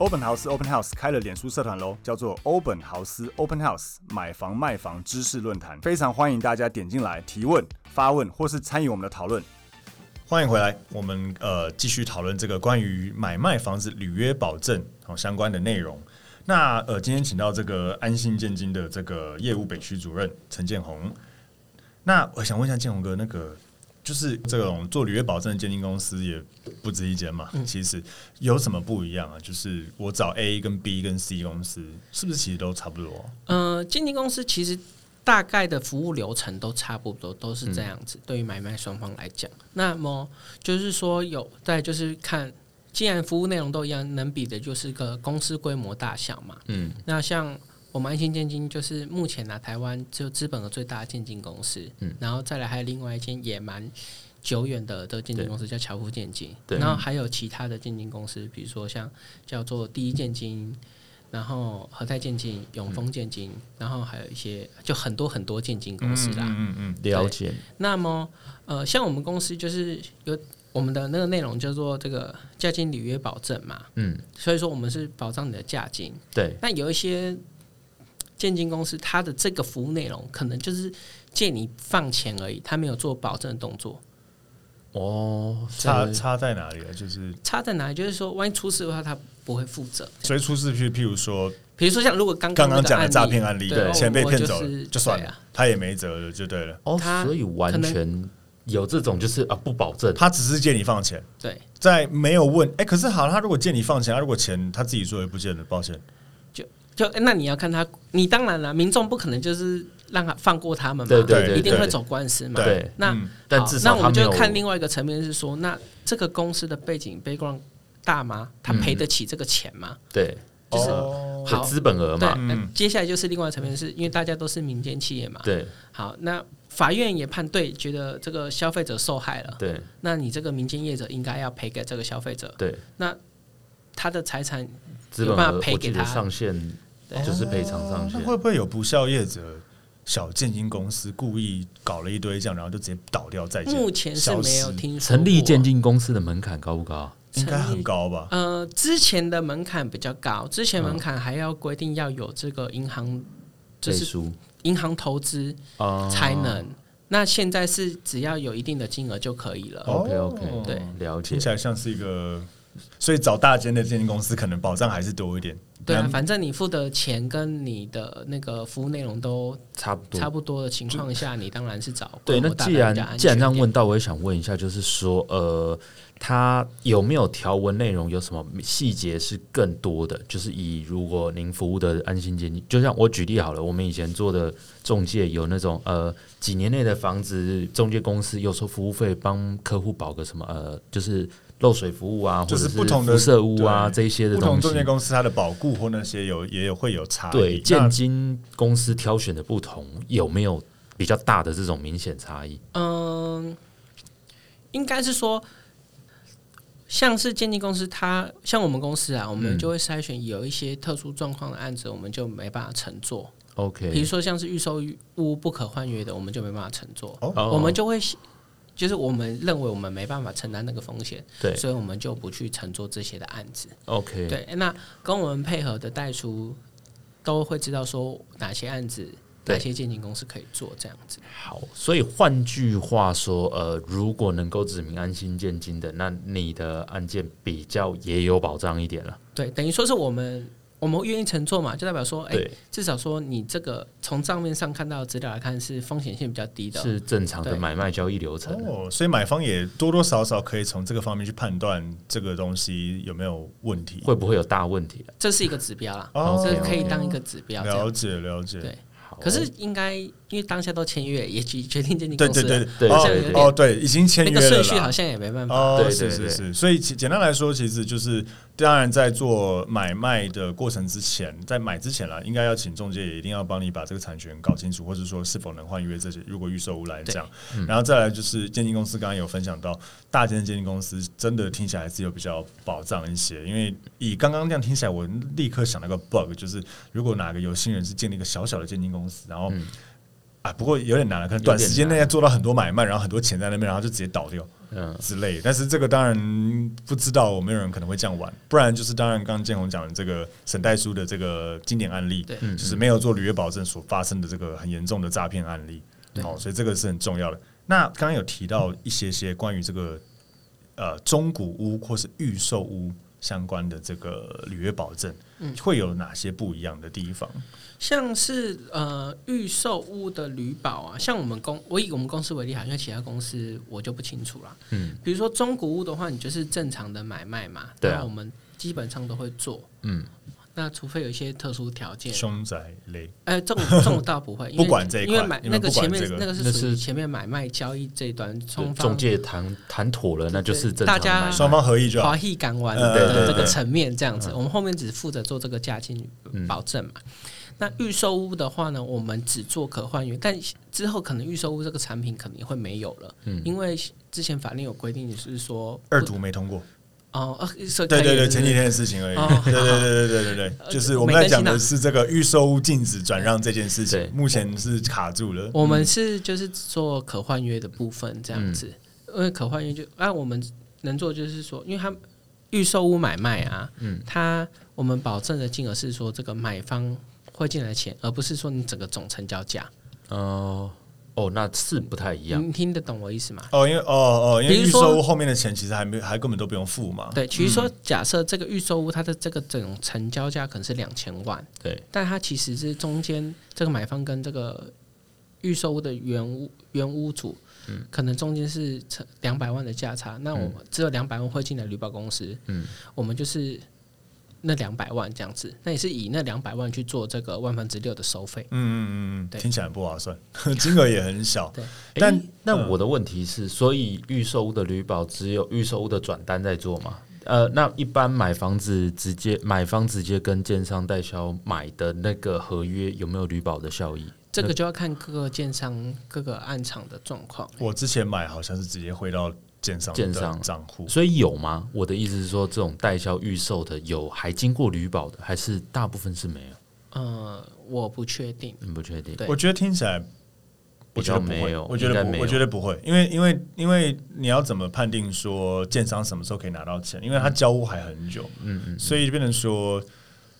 欧本豪斯 Open House 开了脸书社团喽，叫做欧本豪斯 Open House 买房卖房知识论坛，非常欢迎大家点进来提问、发问或是参与我们的讨论。欢迎回来，我们呃继续讨论这个关于买卖房子履约保证好相关的内容。那呃今天请到这个安信建金的这个业务北区主任陈建宏。那我想问一下建宏哥，那个。就是这种做履约保证的鉴定公司也不止一间嘛，嗯、其实有什么不一样啊？就是我找 A 跟 B 跟 C 公司，是不是其实都差不多？呃，鉴定公司其实大概的服务流程都差不多，都是这样子。嗯、对于买卖双方来讲，那么就是说有在就是看，既然服务内容都一样，能比的就是个公司规模大小嘛。嗯，那像。我们安心建金就是目前呢、啊，台湾就资本额最大的建金公司，嗯，然后再来还有另外一间也蛮久远的的建金公司叫侨富建金，对，然后还有其他的建金公司，比如说像叫做第一建金，然后和泰建金、永丰建金，然后还有一些就很多很多建金公司啦，嗯嗯，了解。那么呃，像我们公司就是有我们的那个内容叫做这个价金履约保证嘛，嗯，所以说我们是保障你的价金，对，那有一些。建金公司它的这个服务内容可能就是借你放钱而已，他没有做保证的动作。哦，差差在哪里啊？就是差在哪里？就是说，万一出事的话，他不会负责。所以出事，譬譬如说，比如说像如果刚刚刚讲的诈骗案例，对，钱被骗走了，就是、就算了，啊、他也没辙了，就对了。哦，所以完全有这种就是啊，不保证，他只是借你放钱。对，在没有问，哎、欸，可是好，他如果借你放钱，他如果钱他自己说也不见了，抱歉。就那你要看他，你当然了，民众不可能就是让他放过他们嘛，对对对，一定会走官司嘛。对，那、嗯、但至少那我们就看另外一个层面是说，那这个公司的背景 background 大吗？他赔得起这个钱吗？嗯、对，就是、哦、好资本额嘛。那接下来就是另外一层面是，是因为大家都是民间企业嘛。对，好，那法院也判对，觉得这个消费者受害了。对，那你这个民间业者应该要赔给这个消费者。对，那他的财产有办法赔给他上限。就是赔偿上限，那会不会有不孝业者、小建金公司故意搞了一堆这样，然后就直接倒掉再见？目前是没有听说。成立建金公司的门槛高不高？应该很高吧？呃，之前的门槛比较高，之前门槛还要规定要有这个银行，就是银行投资才能。那现在是只要有一定的金额就可以了。OK OK，对，了解。听起来像是一个，所以找大间的建金公司可能保障还是多一点。对啊，反正你付的钱跟你的那个服务内容都差不多，差不多的情况下，你当然是找对。那既然既然这样问到，我也想问一下，就是说，呃，他有没有条文内容有什么细节是更多的？就是以如果您服务的安心建议，就像我举例好了，我们以前做的中介有那种呃几年内的房子中介公司，有时候服务费帮客户保个什么呃，就是。漏水服务啊，或者是不同的辐射屋啊，这一些的东西，不同中介公司它的保固或那些有也有会有差异。对，建金公司挑选的不同，有没有比较大的这种明显差异？嗯，应该是说，像是建经公司，它像我们公司啊，我们就会筛选有一些特殊状况的案子，我们就没办法乘坐。OK，比如说像是预售屋不可换约的，我们就没办法承做。哦，我们就会。就是我们认为我们没办法承担那个风险，对，所以我们就不去承做这些的案子。OK，对，那跟我们配合的代书都会知道说哪些案子，哪些建经公司可以做这样子。好，所以换句话说，呃，如果能够指明安心建金的，那你的案件比较也有保障一点了。对，等于说是我们。我们愿意乘坐嘛，就代表说，哎、欸，至少说你这个从账面上看到的资料来看，是风险性比较低的，是正常的买卖交易流程。哦，所以买方也多多少少可以从这个方面去判断这个东西有没有问题，会不会有大问题？这是一个指标啦，哦，这可以当一个指标。了解，了解。对。可是应该，因为当下都签约，也决决定建经公司。对对对对，哦对，已经签约了。那个顺序好像也没办法。哦，对对对，是。所以简单来说，其实就是，当然在做买卖的过程之前，在买之前啦，应该要请中介也一定要帮你把这个产权搞清楚，或者说是否能换约这些。如果预售屋来讲，然后再来就是鉴定公司，刚刚有分享到，大间的鉴定公司真的听起来是有比较保障一些。因为以刚刚这样听起来，我立刻想到个 bug，就是如果哪个有心人是建立一个小小的鉴定公司，然后啊，不过有点难了，可能短时间内要做到很多买卖，然后很多钱在那边，然后就直接倒掉。嗯之类。但是这个当然不知道，没有人可能会这样玩。不然就是当然，刚刚建宏讲的这个沈代书的这个经典案例，对，就是没有做履约保证所发生的这个很严重的诈骗案例。好，所以这个是很重要的。那刚刚有提到一些些关于这个呃中古屋或是预售屋相关的这个履约保证，嗯，会有哪些不一样的地方？像是呃预售屋的履保啊，像我们公我以我们公司为例哈，因为其他公司我就不清楚了。嗯，比如说中古屋的话，你就是正常的买卖嘛，对啊，我们基本上都会做。嗯。那除非有一些特殊条件，凶宅类，哎、欸，这种 这种倒不会，不管这个，因为买那个前面、这个、那个是属于前面买卖交易这一端，双方中介谈谈妥了，那就是大家双方合意就好，华裔港湾的这个层面这样子，我们后面只负责做这个价金保证嘛。嗯、那预售屋的话呢，我们只做可换约，但之后可能预售屋这个产品可能会没有了，嗯，因为之前法令有规定，是说二读没通过。哦，对对对，前几天的事情而已。对对对对对对对，就是我们在讲的是这个预售屋禁止转让这件事情，目前是卡住了。我们是就是做可换约的部分这样子，因为可换约就啊，我们能做就是说，因为他预售屋买卖啊，嗯，他我们保证的金额是说这个买方会进来钱，而不是说你整个总成交价。哦。哦，那是不太一样。你听得懂我意思吗？哦，因为哦哦，因为预售屋后面的钱其实还没还根本都不用付嘛。对，其实说假设这个预售屋它的这个整成交价可能是两千万，对，但它其实是中间这个买方跟这个预售屋的原屋原屋主，嗯，可能中间是成两百万的价差，那我们只有两百万会进来绿保公司，嗯，我们就是。那两百万这样子，那也是以那两百万去做这个万分之六的收费。嗯嗯嗯嗯，听起来不划算，金额也很小。对，但、欸、那我的问题是，所以预售屋的旅保只有预售屋的转单在做吗？呃，那一般买房子直接买方直接跟建商代销买的那个合约有没有旅保的效益？这个就要看各个建商各个案场的状况。我之前买好像是直接汇到。建商的账户，所以有吗？我的意思是说，这种代销预售的有还经过旅保的，还是大部分是没有？呃，我不确定，不确定。我觉得听起来比较没有，我觉得不我觉得不会，因为因为因为你要怎么判定说建商什么时候可以拿到钱？因为他交屋还很久，嗯嗯，所以就变成说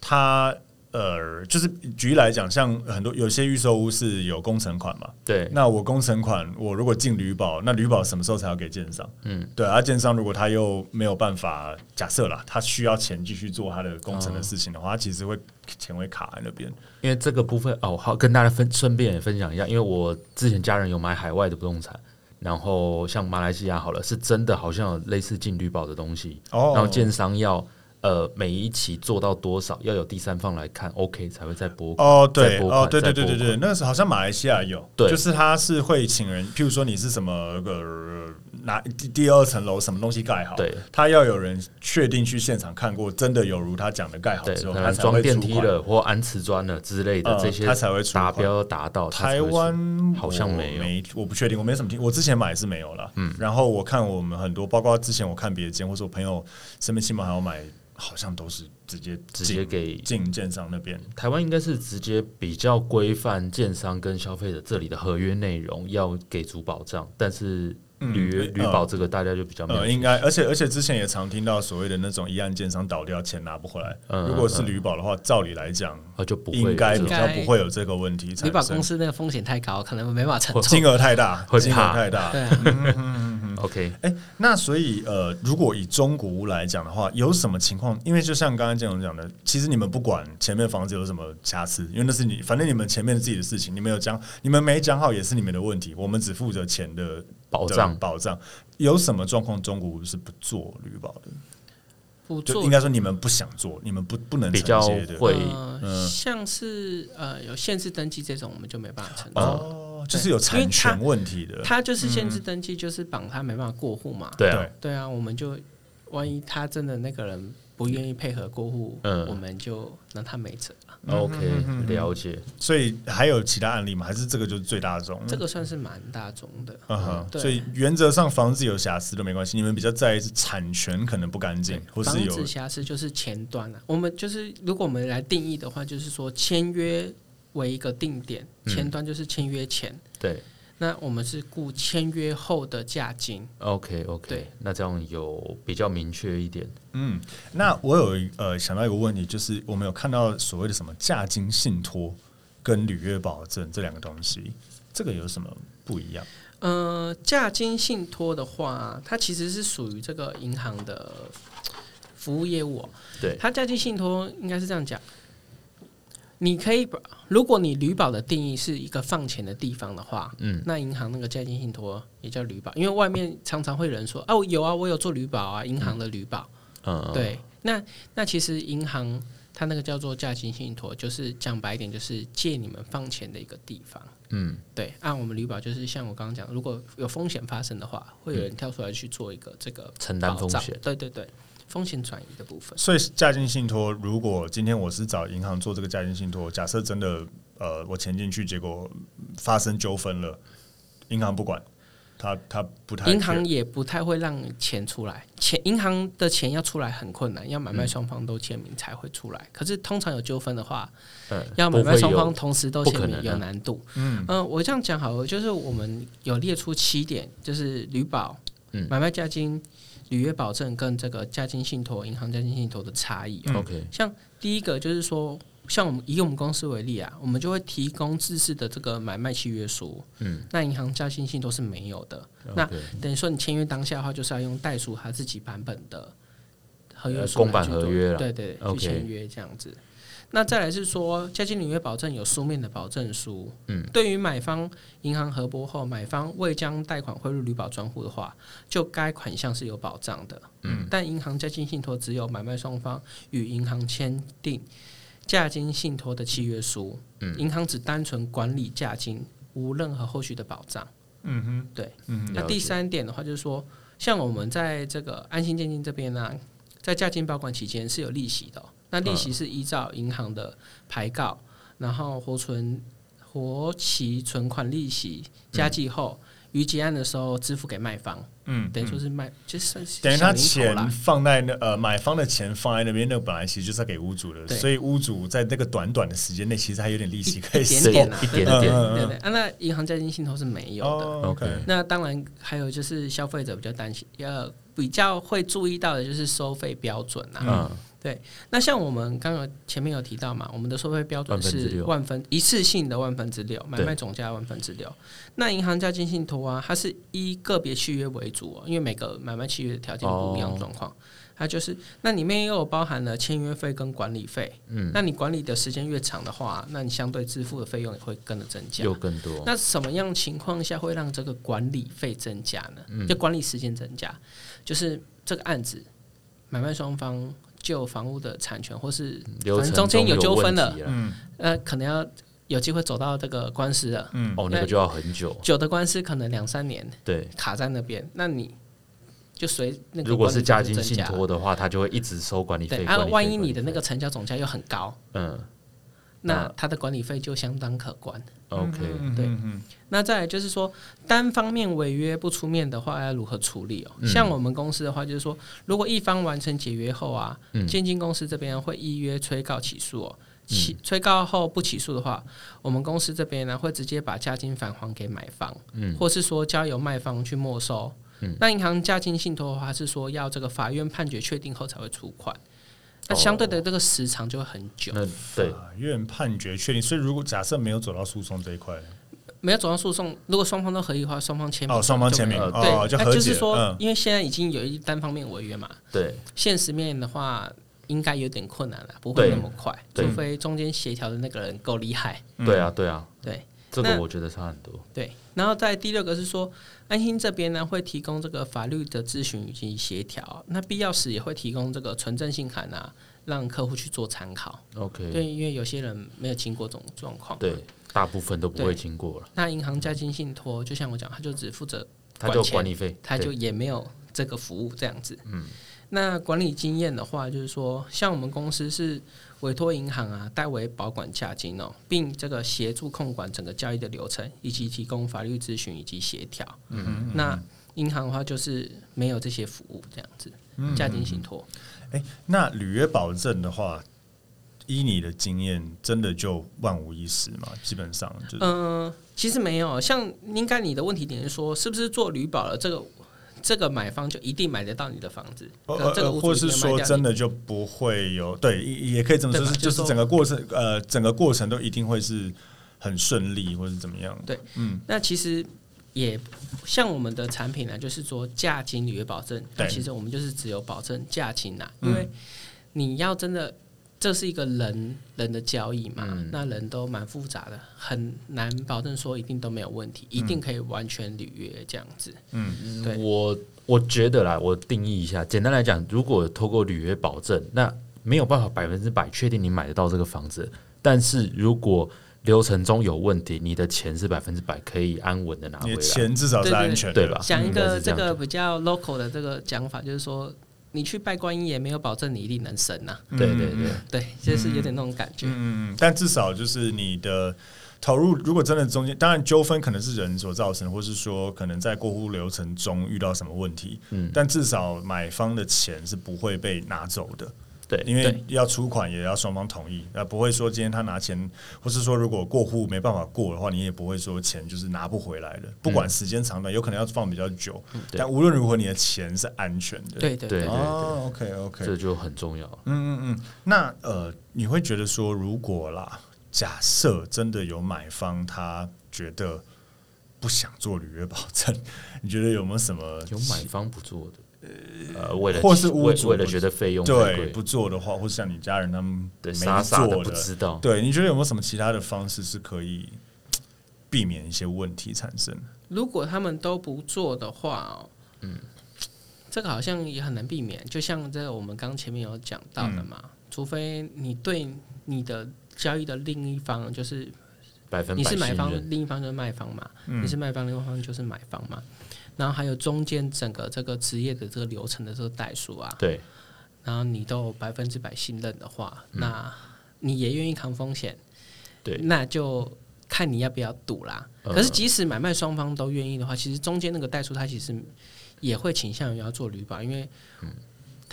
他。呃，就是举例来讲，像很多有些预售屋是有工程款嘛，对。那我工程款，我如果进旅保，那旅保什么时候才要给建商？嗯，对。而建商如果他又没有办法，假设啦，他需要钱继续做他的工程的事情的话，哦、他其实会钱会卡在那边。因为这个部分哦，好跟大家分顺便也分享一下，因为我之前家人有买海外的不动产，然后像马来西亚好了，是真的好像有类似进绿保的东西，哦，然后建商要。呃，每一期做到多少，要有第三方来看，OK 才会再播。哦，对，哦，对对对对对，那时候好像马来西亚有，对，就是他是会请人，譬如说你是什么个拿第第二层楼什么东西盖好，对，他要有人确定去现场看过，真的有如他讲的盖好之后，他装电梯了或安瓷砖了之类的这些，他才会达标达到。台湾好像没有，没，我不确定，我没什么听，我之前买是没有了。嗯，然后我看我们很多，包括之前我看别的间，或者我朋友身边亲朋好友买。好像都是直接直接给进建商那边，台湾应该是直接比较规范建商跟消费者这里的合约内容要给足保障，但是履约履保这个大家就比较没有、嗯呃呃、应该，而且而且之前也常听到所谓的那种一案建商倒掉钱拿不回来，嗯、如果是旅保的话，照理来讲就不会应该比较不会有这个问题。旅保公司那个风险太高，可能没办法承受，金额太大，金额太大，对、啊。嗯 OK，哎、欸，那所以呃，如果以中古屋来讲的话，有什么情况？因为就像刚刚建宏讲的，其实你们不管前面房子有什么瑕疵，因为那是你，反正你们前面自己的事情，你们有讲，你们没讲好也是你们的问题。我们只负责钱的保障，保障。有什么状况中古屋是不做绿保的？不做，应该说你们不想做，你们不不能承接的。会，呃、像是呃有限制登记这种，我们就没办法承做。哦就是有产权问题的，他就是限制登记，就是绑他没办法过户嘛。对啊，对啊，我们就万一他真的那个人不愿意配合过户，嗯，我们就让他没辙。OK，了解。所以还有其他案例吗？还是这个就是最大宗？这个算是蛮大宗的。嗯哼，所以原则上房子有瑕疵都没关系，你们比较在意是产权可能不干净，或是有房子瑕疵就是前端啊。我们就是如果我们来定义的话，就是说签约为一个定点，前端就是签约前。对，那我们是顾签约后的价金。OK OK，对，那这样有比较明确一点。嗯，那我有呃想到一个问题，就是我们有看到所谓的什么价金信托跟履约保证这两个东西，这个有什么不一样？呃，价金信托的话，它其实是属于这个银行的服务业务。对，它价金信托应该是这样讲。你可以把，如果你旅保的定义是一个放钱的地方的话，嗯，那银行那个价金信托也叫旅保，因为外面常常会有人说，哦，有啊，我有做旅保啊，银行的旅保，嗯，对，那那其实银行它那个叫做价金信托，就是讲白一点，就是借你们放钱的一个地方，嗯，对，按我们旅保就是像我刚刚讲，如果有风险发生的话，会有人跳出来去做一个这个承担风险，对对对。风险转移的部分，所以价金信托，如果今天我是找银行做这个价金信托，假设真的呃我钱进去，结果发生纠纷了，银行不管，他他不太，银行也不太会让钱出来，钱银行的钱要出来很困难，要买卖双方都签名才会出来。嗯、可是通常有纠纷的话，嗯、要买卖双方同时都签名有难度。嗯我这样讲好了，就是我们有列出七点，就是旅保、嗯、买卖价金。履约保证跟这个加金信托、银行加金信托的差异。OK，像第一个就是说，像我们以我们公司为例啊，我们就会提供制式的这个买卖契约书。嗯，那银行加金信托是没有的。Okay. 那等于说你签约当下的话，就是要用代书他自己版本的合约书，公版合约，对对，去签约这样子。那再来是说，价金履约保证有书面的保证书。嗯，对于买方银行核拨后，买方未将贷款汇入履保专户的话，就该款项是有保障的。嗯，但银行价金信托只有买卖双方与银行签订价金信托的契约书。嗯，银行只单纯管理价金，无任何后续的保障。嗯哼，对。嗯哼，那第三点的话，就是说，像我们在这个安心建金这边呢、啊，在价金保管期间是有利息的、哦。那利息是依照银行的牌告，然后活存活期存款利息加计后，于结案的时候支付给卖方。嗯，等于说是卖，就是等于他钱放在那呃买方的钱放在那边，那个本来其实就是要给屋主的，所以屋主在那个短短的时间内，其实还有点利息可以收，一点点，一点点，对对。啊，那银行在金信托是没有的。OK，那当然还有就是消费者比较担心，要比较会注意到的就是收费标准啊。嗯。对，那像我们刚刚前面有提到嘛，我们的收费标准是万分一次性的万分之六，买卖总价万分之六。那银行价金信托啊，它是依个别契约为主哦，因为每个买卖契约的条件不一样状况，它就是那里面又有包含了签约费跟管理费。嗯，那你管理的时间越长的话，那你相对支付的费用也会跟着增加，有更多。那什么样情况下会让这个管理费增加呢？就管理时间增加，就是这个案子买卖双方。就房屋的产权，或是反正中间有纠纷了，嗯，呃，可能要有机会走到这个官司了，嗯，哦，那个就要很久，久的官司可能两三年，对，卡在那边，那你就随那个如果是加金信托的话，他就会一直收管理费，对，啊，万一你的那个成交总价又很高，嗯，那他的管理费就相当可观。OK，对，那再来就是说，单方面违约不出面的话，要如何处理哦？像我们公司的话，就是说，如果一方完成解约后啊，建金公司这边会依约催告起诉哦。起催告后不起诉的话，我们公司这边呢会直接把价金返还给买方，嗯，或是说交由卖方去没收。嗯，那银行价金信托的话是说要这个法院判决确定后才会出款。那相对的这个时长就会很久。那对。法院判决确定，所以如果假设没有走到诉讼这一块，没有走到诉讼，如果双方都合意的话，双方签名哦，双方签名对，就就是说，因为现在已经有一单方面违约嘛，对，现实面的话应该有点困难了，不会那么快，除非中间协调的那个人够厉害。对啊，对啊，对，这个我觉得差很多。对，然后在第六个是说。安心这边呢会提供这个法律的咨询以及协调，那必要时也会提供这个存证信函啊，让客户去做参考。OK，对，因为有些人没有经过这种状况，对，大部分都不会经过了。那银行加金信托，就像我讲，他就只负责他就管理费，他就也没有这个服务这样子。嗯。那管理经验的话，就是说，像我们公司是委托银行啊代为保管价金哦，并这个协助控管整个交易的流程，以及提供法律咨询以及协调。嗯。那银行的话就是没有这些服务这样子，价金信托。哎、欸，那履约保证的话，依你的经验，真的就万无一失吗？基本上就是，嗯、呃，其实没有。像应该你的问题点是说，是不是做履保了这个这个买方就一定买得到你的房子？呃呃，或是说真的就不会有？对，也可以这么说，就是就是整个过程，呃，整个过程都一定会是很顺利，或是怎么样？对，嗯，那其实也像我们的产品呢，就是说价金履约保证，那其实我们就是只有保证价金呐，因为你要真的。这是一个人人的交易嘛？嗯、那人都蛮复杂的，很难保证说一定都没有问题，嗯、一定可以完全履约这样子。嗯，对，我我觉得啦，我定义一下，简单来讲，如果透过履约保证，那没有办法百分之百确定你买得到这个房子，但是如果流程中有问题，你的钱是百分之百可以安稳的拿回来，钱至少是安全对吧？讲一个这个比较 local 的这个讲法，就是说。你去拜观音也没有保证你一定能生呐、啊。对对对对，就是有点那种感觉。嗯嗯，但至少就是你的投入，如果真的中间，当然纠纷可能是人所造成，或是说可能在过户流程中遇到什么问题。嗯，但至少买方的钱是不会被拿走的。对，因为要出款也要双方同意，那不会说今天他拿钱，或是说如果过户没办法过的话，你也不会说钱就是拿不回来的。不管时间长短，有可能要放比较久，但无论如何，你的钱是安全的。对对对哦，OK OK，这就很重要。嗯嗯嗯，那呃，你会觉得说，如果啦，假设真的有买方他觉得不想做履约保证，你觉得有没有什么有买方不做的？呃，为了或是屋主为了觉得费用对不做的话，或是像你家人他们没做的，傻傻的不知道，对，你觉得有没有什么其他的方式是可以避免一些问题产生？如果他们都不做的话，嗯，这个好像也很难避免。就像这个我们刚前面有讲到的嘛，嗯、除非你对你的交易的另一方就是百分百，你是买方，另一方就是卖方嘛，嗯、你是卖方，另一方就是买方嘛。然后还有中间整个这个职业的这个流程的这个代数啊，对，然后你都百分之百信任的话，嗯、那你也愿意扛风险，对，那就看你要不要赌啦。嗯、可是即使买卖双方都愿意的话，其实中间那个代数它其实也会倾向于要做履保，因为嗯。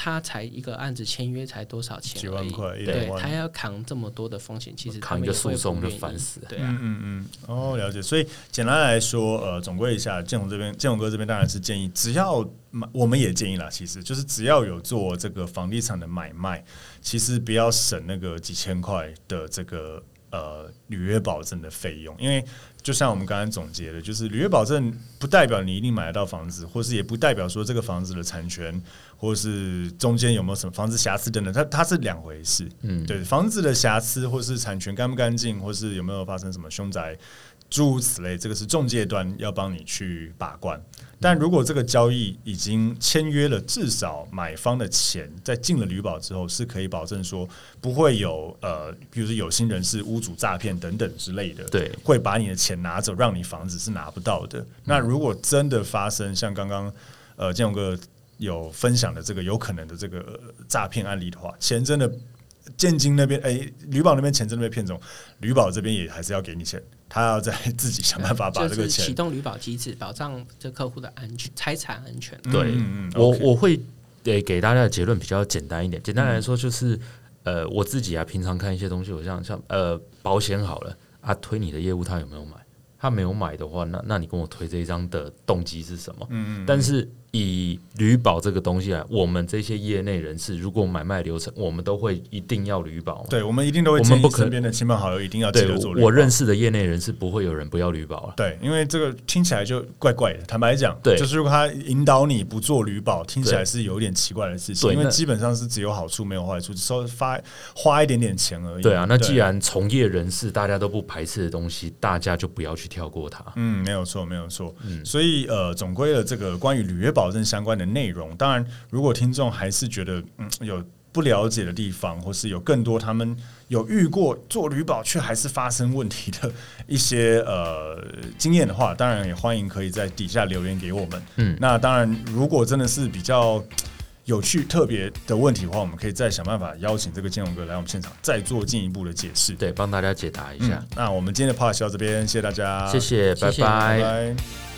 他才一个案子签约才多少钱？几万块，对，他要扛这么多的风险，其实扛一个诉讼就烦死。对啊，嗯嗯嗯，哦，了解。所以简单来说，呃，总归一下，建宏这边，建宏哥这边当然是建议，只要我们也建议啦，其实就是只要有做这个房地产的买卖，其实不要省那个几千块的这个呃履约保证的费用，因为。就像我们刚刚总结的，就是履约保证不代表你一定买得到房子，或是也不代表说这个房子的产权，或是中间有没有什么房子瑕疵等等，它它是两回事。嗯，对，房子的瑕疵或是产权干不干净，或是有没有发生什么凶宅。诸如此类，这个是中介端要帮你去把关。但如果这个交易已经签约了，至少买方的钱在进了旅保之后，是可以保证说不会有呃，比如说有心人士、屋主诈骗等等之类的，对，会把你的钱拿走，让你房子是拿不到的。那如果真的发生像刚刚呃建勇哥有分享的这个有可能的这个诈骗案例的话，钱真的建金那边哎，履保那边钱真的被骗走，履保这边也还是要给你钱。他要再自己想办法 把这个钱启动履保机制，保障这客户的安全、财产安全。对，嗯嗯、我 okay 我会给给大家的结论比较简单一点。简单来说，就是、嗯、呃，我自己啊，平常看一些东西，我像像呃，保险好了啊，推你的业务他有没有买？他没有买的话，那那你跟我推这一张的动机是什么？嗯嗯，但是。以旅保这个东西来，我们这些业内人士，如果买卖流程，我们都会一定要旅保。对，我们一定都会我们不身边的亲朋好友一定要记得做履保。我认识的业内人士不会有人不要旅保了。对，因为这个听起来就怪怪的。坦白讲，对，就是如果他引导你不做旅保，听起来是有点奇怪的事情。因为基本上是只有好处没有坏处，稍微发花一点点钱而已。对啊，那既然从业人士大家都不排斥的东西，大家就不要去跳过它。嗯，没有错，没有错。嗯，所以呃，总归的这个关于履约保证相关的内。容当然，如果听众还是觉得嗯有不了解的地方，或是有更多他们有遇过做旅保却还是发生问题的一些呃经验的话，当然也欢迎可以在底下留言给我们。嗯，那当然，如果真的是比较有趣特别的问题的话，我们可以再想办法邀请这个建宏哥来我们现场，再做进一步的解释，对，帮大家解答一下。嗯，那我们今天的 podcast 到这边，谢谢大家，谢谢，拜拜。拜拜。